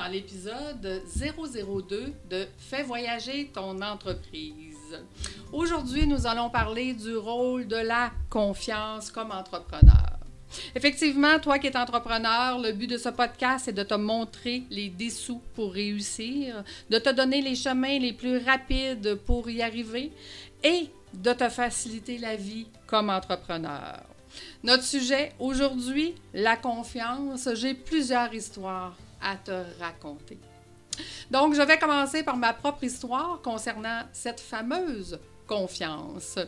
dans l'épisode 002 de Fais voyager ton entreprise. Aujourd'hui, nous allons parler du rôle de la confiance comme entrepreneur. Effectivement, toi qui es entrepreneur, le but de ce podcast est de te montrer les dessous pour réussir, de te donner les chemins les plus rapides pour y arriver et de te faciliter la vie comme entrepreneur. Notre sujet aujourd'hui, la confiance. J'ai plusieurs histoires à te raconter. Donc, je vais commencer par ma propre histoire concernant cette fameuse confiance.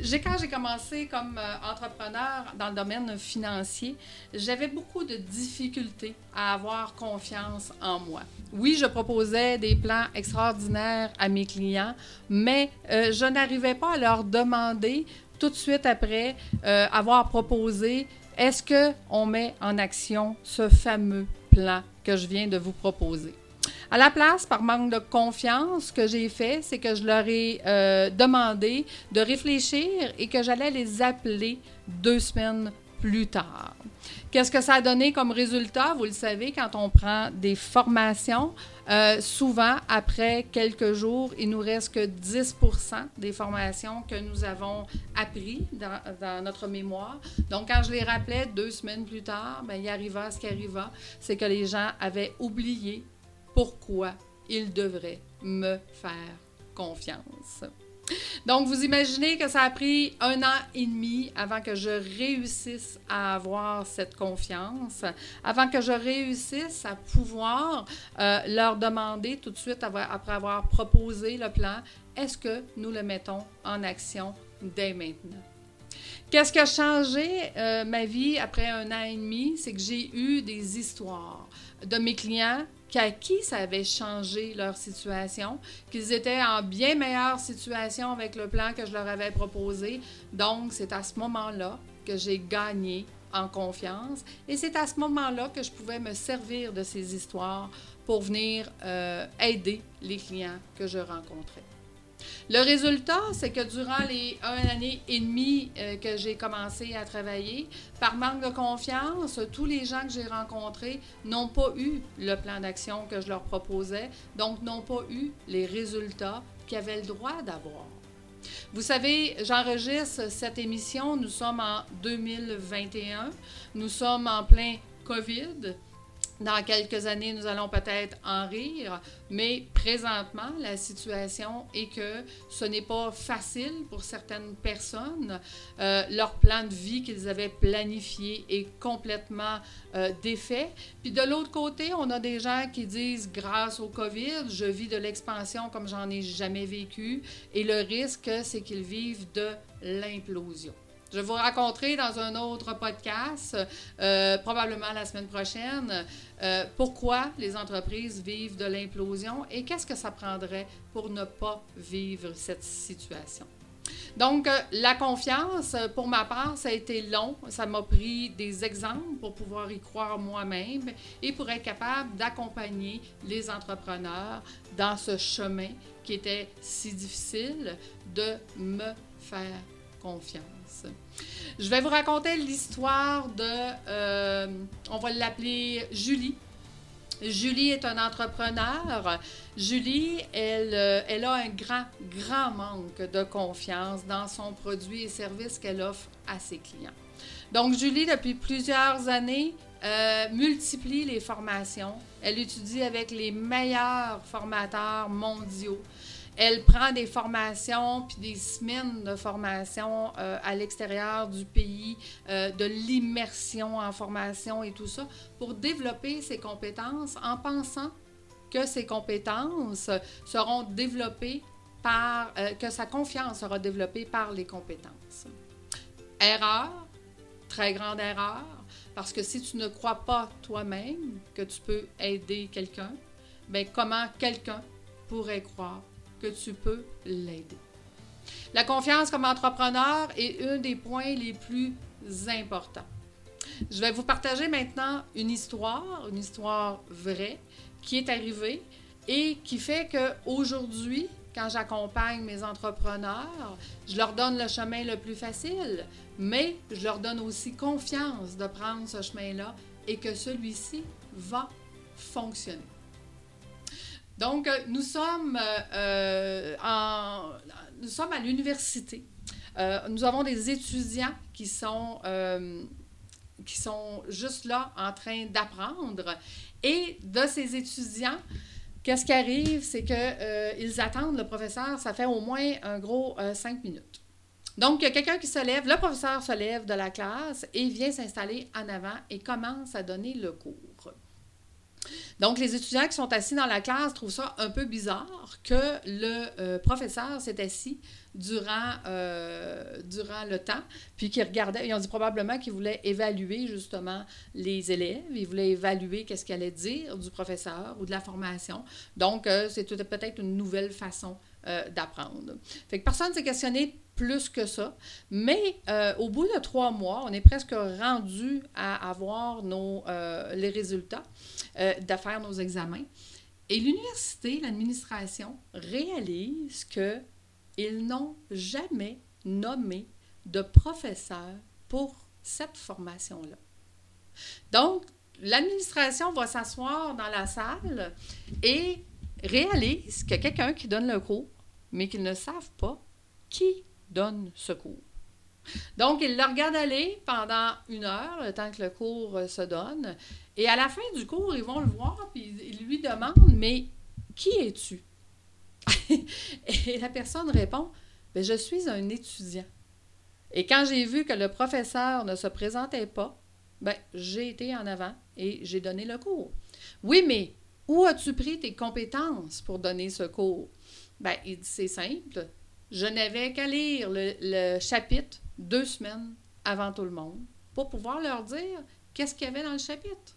J'ai, quand j'ai commencé comme euh, entrepreneur dans le domaine financier, j'avais beaucoup de difficultés à avoir confiance en moi. Oui, je proposais des plans extraordinaires à mes clients, mais euh, je n'arrivais pas à leur demander tout de suite après euh, avoir proposé est-ce qu'on met en action ce fameux que je viens de vous proposer. À la place, par manque de confiance, ce que j'ai fait, c'est que je leur ai euh, demandé de réfléchir et que j'allais les appeler deux semaines plus tard. Qu'est-ce que ça a donné comme résultat? Vous le savez, quand on prend des formations, euh, souvent, après quelques jours, il nous reste que 10 des formations que nous avons appris dans, notre mémoire. Donc, quand je les rappelais deux semaines plus tard, bien, il arriva ce qui arriva, c'est que les gens avaient oublié pourquoi ils devraient me faire confiance. Donc, vous imaginez que ça a pris un an et demi avant que je réussisse à avoir cette confiance, avant que je réussisse à pouvoir euh, leur demander tout de suite, après avoir proposé le plan, est-ce que nous le mettons en action dès maintenant? Qu'est-ce qui a changé euh, ma vie après un an et demi? C'est que j'ai eu des histoires de mes clients qu'à qui ça avait changé leur situation, qu'ils étaient en bien meilleure situation avec le plan que je leur avais proposé. Donc, c'est à ce moment-là que j'ai gagné en confiance et c'est à ce moment-là que je pouvais me servir de ces histoires pour venir euh, aider les clients que je rencontrais. Le résultat, c'est que durant les un année et demie euh, que j'ai commencé à travailler, par manque de confiance, tous les gens que j'ai rencontrés n'ont pas eu le plan d'action que je leur proposais, donc n'ont pas eu les résultats qu'ils avaient le droit d'avoir. Vous savez, j'enregistre cette émission, nous sommes en 2021, nous sommes en plein COVID. Dans quelques années, nous allons peut-être en rire, mais présentement, la situation est que ce n'est pas facile pour certaines personnes. Euh, leur plan de vie qu'ils avaient planifié est complètement euh, défait. Puis de l'autre côté, on a des gens qui disent, grâce au COVID, je vis de l'expansion comme j'en ai jamais vécu, et le risque, c'est qu'ils vivent de l'implosion. Je vais vous raconter dans un autre podcast, euh, probablement la semaine prochaine, euh, pourquoi les entreprises vivent de l'implosion et qu'est-ce que ça prendrait pour ne pas vivre cette situation. Donc, euh, la confiance, pour ma part, ça a été long. Ça m'a pris des exemples pour pouvoir y croire moi-même et pour être capable d'accompagner les entrepreneurs dans ce chemin qui était si difficile de me faire confiance. Je vais vous raconter l'histoire de, euh, on va l'appeler Julie. Julie est un entrepreneur. Julie, elle, euh, elle a un grand, grand manque de confiance dans son produit et service qu'elle offre à ses clients. Donc, Julie, depuis plusieurs années, euh, multiplie les formations. Elle étudie avec les meilleurs formateurs mondiaux. Elle prend des formations, puis des semaines de formation euh, à l'extérieur du pays, euh, de l'immersion en formation et tout ça, pour développer ses compétences en pensant que ses compétences seront développées par, euh, que sa confiance sera développée par les compétences. Erreur, très grande erreur, parce que si tu ne crois pas toi-même que tu peux aider quelqu'un, bien comment quelqu'un pourrait croire tu peux l'aider. La confiance comme entrepreneur est un des points les plus importants. Je vais vous partager maintenant une histoire, une histoire vraie qui est arrivée et qui fait qu'aujourd'hui, quand j'accompagne mes entrepreneurs, je leur donne le chemin le plus facile, mais je leur donne aussi confiance de prendre ce chemin-là et que celui-ci va fonctionner. Donc, euh, nous sommes, euh, en, nous sommes à l'université. nous avons des étudiants qui sont, qui sont juste là en train d'apprendre. Et de ces étudiants, qu'est-ce qui arrive? C'est qu'ils attendent le professeur, ça fait au moins un gros cinq minutes. Donc, il y a quelqu'un qui se lève, le professeur se lève de la classe et vient s'installer en avant et commence à donner le cours. Donc, les étudiants qui sont assis dans la classe trouvent ça un peu bizarre que le euh, professeur s'est assis durant, euh, durant le temps, puis qu'il regardait, ils ont dit probablement qu'il voulait évaluer justement les élèves, il voulait évaluer qu'est-ce qu'il allait dire du professeur ou de la formation. Donc, euh, c'est peut-être une nouvelle façon d'apprendre. Fait que personne ne s'est questionné plus que ça. Mais euh, au bout de trois mois, on est presque rendu à avoir nos, euh, les résultats euh, faire nos examens. Et l'université, l'administration réalise qu'ils n'ont jamais nommé de professeur pour cette formation-là. Donc, l'administration va s'asseoir dans la salle et réalise a quelqu'un qui donne le cours, mais qu'ils ne savent pas qui donne ce cours. Donc, il le regarde aller pendant une heure, le temps que le cours euh, se donne. Et à la fin du cours, ils vont le voir, puis ils lui demandent Mais qui es-tu? Et la personne répond ben, Je suis un étudiant. Et quand j'ai vu que le professeur ne se présentait pas, ben, j'ai été en avant et j'ai donné le cours. Oui, mais où as-tu pris tes compétences pour donner ce cours? Ben, il dit C'est simple je n'avais qu'à lire le, chapitre deux semaines avant tout le monde pour pouvoir leur dire qu'est-ce qu'il y avait dans le chapitre.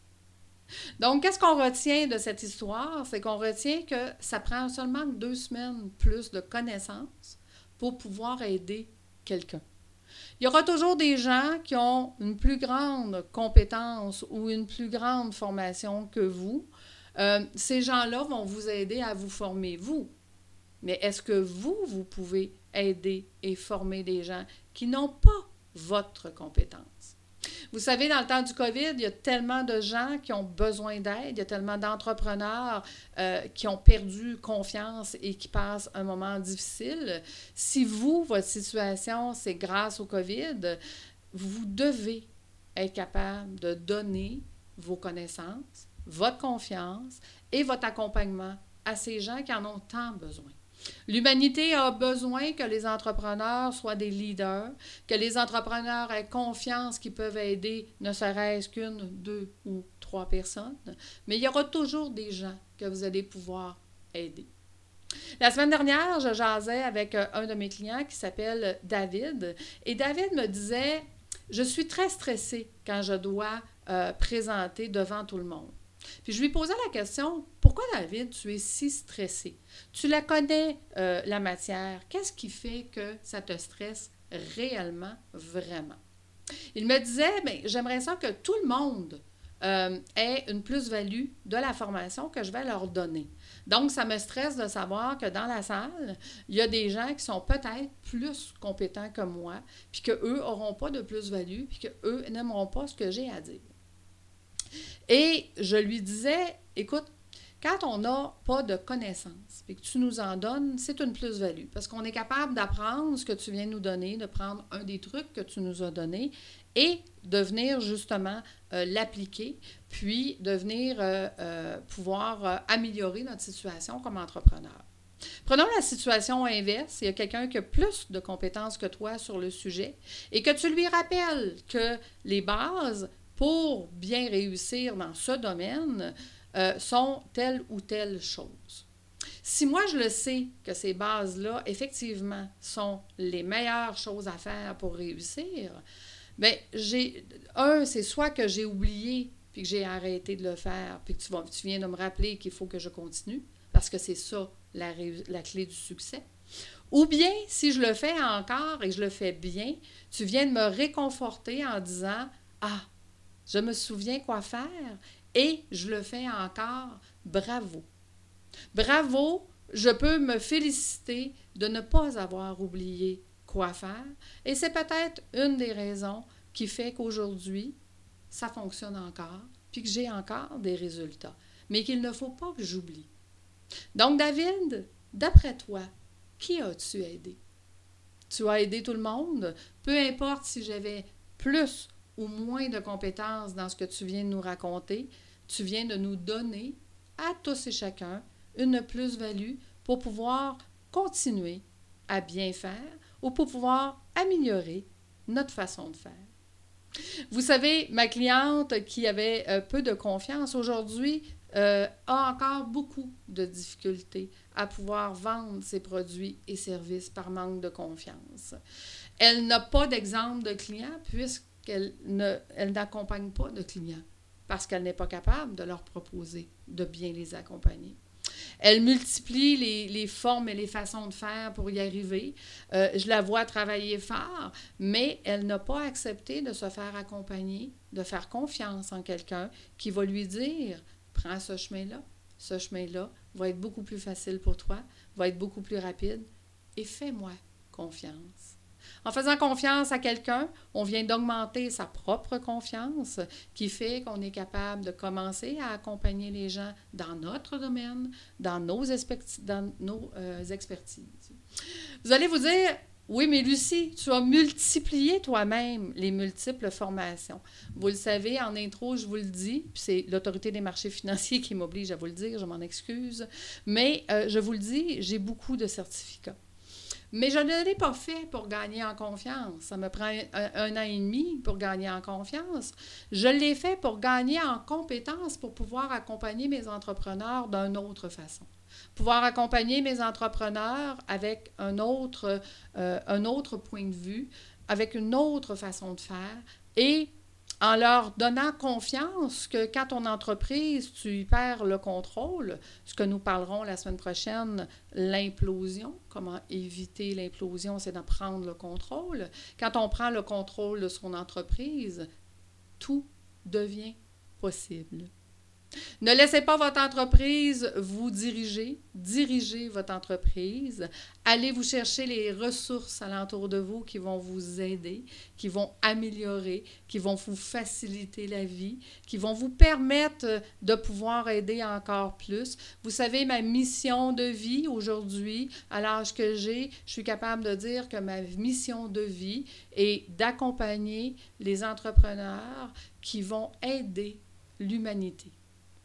Donc, qu'est-ce qu'on retient de cette histoire? C'est qu'on retient que ça prend seulement deux semaines plus de connaissances pour pouvoir aider quelqu'un. Il y aura toujours des gens qui ont une plus grande compétence ou une plus grande formation que vous. Euh, ces gens-là vont vous aider à vous former, vous. Mais est-ce que vous, vous pouvez aider et former des gens qui n'ont pas votre compétence? Vous savez, dans le temps du COVID, il y a tellement de gens qui ont besoin d'aide, il y a tellement d'entrepreneurs euh, qui ont perdu confiance et qui passent un moment difficile. Si vous, votre situation, c'est grâce au COVID, vous devez être capable de donner vos connaissances, votre confiance et votre accompagnement à ces gens qui en ont tant besoin. L'humanité a besoin que les entrepreneurs soient des leaders, que les entrepreneurs aient confiance qu'ils peuvent aider ne serait-ce qu'une, deux ou trois personnes, mais il y aura toujours des gens que vous allez pouvoir aider. La semaine dernière, je jasais avec euh, un de mes clients qui s'appelle David, et David me disait, je suis très stressé quand je dois euh, présenter devant tout le monde. Puis je lui posais la question, pourquoi David, tu es si stressé? Tu la connais, euh, la matière. Qu'est-ce qui fait que ça te stresse réellement, vraiment? Il me disait, bien, j'aimerais ça que tout le monde euh, ait une plus-value de la formation que je vais leur donner. Donc, ça me stresse de savoir que dans la salle, il y a des gens qui sont peut-être plus compétents que moi, puis qu'eux n'auront pas de plus-value, puis qu'eux n'aimeront pas ce que j'ai à dire. Et je lui disais, écoute, quand on n'a pas de connaissances et que tu nous en donnes, c'est une plus-value parce qu'on est capable d'apprendre ce que tu viens nous donner, de prendre un des trucs que tu nous as donnés et de venir justement euh, l'appliquer, puis de venir euh, euh, pouvoir améliorer notre situation comme entrepreneur. Prenons la situation inverse. Il y a quelqu'un qui a plus de compétences que toi sur le sujet et que tu lui rappelles que les bases pour bien réussir dans ce domaine euh, sont telle ou telle chose. Si moi je le sais que ces bases-là, effectivement, sont les meilleures choses à faire pour réussir, bien, j'ai. Un, c'est soit que j'ai oublié puis que j'ai arrêté de le faire, puis que tu, tu viens de me rappeler qu'il faut que je continue, parce que c'est ça la, la clé du succès. Ou bien, si je le fais encore et je le fais bien, tu viens de me réconforter en disant Ah, je me souviens quoi faire et je le fais encore. Bravo. Bravo, je peux me féliciter de ne pas avoir oublié quoi faire et c'est peut-être une des raisons qui fait qu'aujourd'hui, ça fonctionne encore, puis que j'ai encore des résultats, mais qu'il ne faut pas que j'oublie. Donc, David, d'après toi, qui as-tu aidé? Tu as aidé tout le monde, peu importe si j'avais plus ou moins de compétences dans ce que tu viens de nous raconter, tu viens de nous donner à tous et chacun une plus-value pour pouvoir continuer à bien faire ou pour pouvoir améliorer notre façon de faire. Vous savez, ma cliente qui avait euh, peu de confiance aujourd'hui euh, a encore beaucoup de difficultés à pouvoir vendre ses produits et services par manque de confiance. Elle n'a pas d'exemple de client puisqu'elle n'accompagne pas de clients parce qu'elle n'est pas capable de leur proposer de bien les accompagner. Elle multiplie les, formes et les façons de faire pour y arriver. Euh, je la vois travailler fort, mais elle n'a pas accepté de se faire accompagner, de faire confiance en quelqu'un qui va lui dire, prends ce chemin-là, ce chemin-là va être beaucoup plus facile pour toi, va être beaucoup plus rapide, et fais-moi confiance. En faisant confiance à quelqu'un, on vient d'augmenter sa propre confiance, qui fait qu'on est capable de commencer à accompagner les gens dans notre domaine, dans nos, dans nos euh, expertises. Vous allez vous dire, oui, mais Lucie, tu as multiplié toi-même les multiples formations. Vous le savez, en intro, je vous le dis, puis c'est l'autorité des marchés financiers qui m'oblige à vous le dire, je m'en excuse, mais euh, je vous le dis, j'ai beaucoup de certificats. Mais je ne l'ai pas fait pour gagner en confiance. Ça me prend un, an et demi pour gagner en confiance. Je l'ai fait pour gagner en compétences pour pouvoir accompagner mes entrepreneurs d'une autre façon. Pouvoir accompagner mes entrepreneurs avec un autre, euh, un autre point de vue, avec une autre façon de faire et en leur donnant confiance que quand ton entreprise, tu y perds le contrôle, ce que nous parlerons la semaine prochaine, l'implosion, comment éviter l'implosion, c'est d'en prendre le contrôle. Quand on prend le contrôle de son entreprise, tout devient possible. Ne laissez pas votre entreprise vous diriger. Dirigez votre entreprise. Allez vous chercher les ressources alentour de vous qui vont vous aider, qui vont améliorer, qui vont vous faciliter la vie, qui vont vous permettre de pouvoir aider encore plus. Vous savez, ma mission de vie aujourd'hui, à l'âge que j'ai, je suis capable de dire que ma mission de vie est d'accompagner les entrepreneurs qui vont aider l'humanité.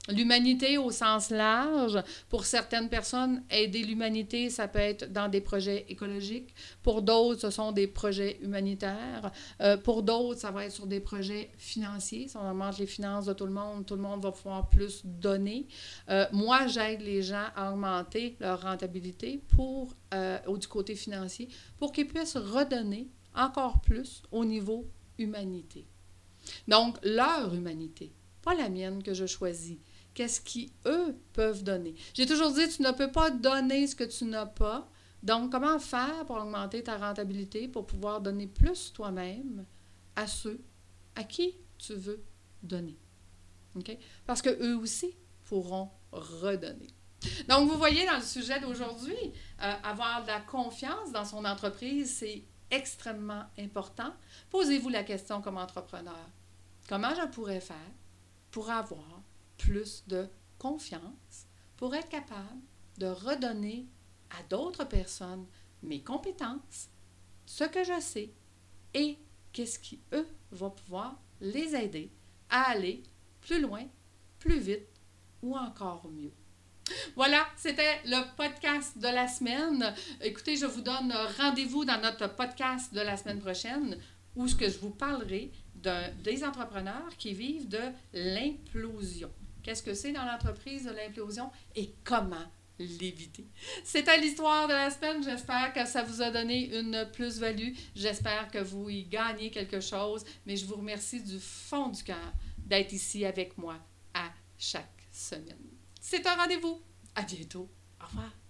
L'humanité au sens large, pour certaines personnes, aider l'humanité, ça peut être dans des projets écologiques. Pour d'autres, ce sont des projets humanitaires. Euh, pour d'autres, ça va être sur des projets financiers. Si on augmente les finances de tout le monde, tout le monde va pouvoir plus donner. Euh, moi, j'aide les gens à augmenter leur rentabilité pour, euh, du côté financier pour qu'ils puissent redonner encore plus au niveau humanité. Donc, leur humanité, pas la mienne que je choisis qu'est-ce qu'eux peuvent donner. J'ai toujours dit, tu ne peux pas donner ce que tu n'as pas. Donc, comment faire pour augmenter ta rentabilité, pour pouvoir donner plus toi-même à ceux à qui tu veux donner? OK? Parce qu'eux aussi pourront redonner. Donc, vous voyez dans le sujet d'aujourd'hui, euh, avoir de la confiance dans son entreprise, c'est extrêmement important. Posez-vous la question comme entrepreneur. Comment je pourrais faire pour avoir plus de confiance pour être capable de redonner à d'autres personnes mes compétences, ce que je sais et qu'est-ce qui, eux, va pouvoir les aider à aller plus loin, plus vite ou encore mieux. Voilà, c'était le podcast de la semaine. Écoutez, je vous donne rendez-vous dans notre podcast de la semaine prochaine où ce que je vous parlerai des entrepreneurs qui vivent de l'implosion qu'est-ce que c'est dans l'entreprise de l'implosion et comment l'éviter? C'était l'histoire de la semaine. J'espère que ça vous a donné une plus-value. J'espère que vous y gagnez quelque chose. Mais je vous remercie du fond du cœur d'être ici avec moi à chaque semaine. C'est un rendez-vous. À bientôt. Au revoir.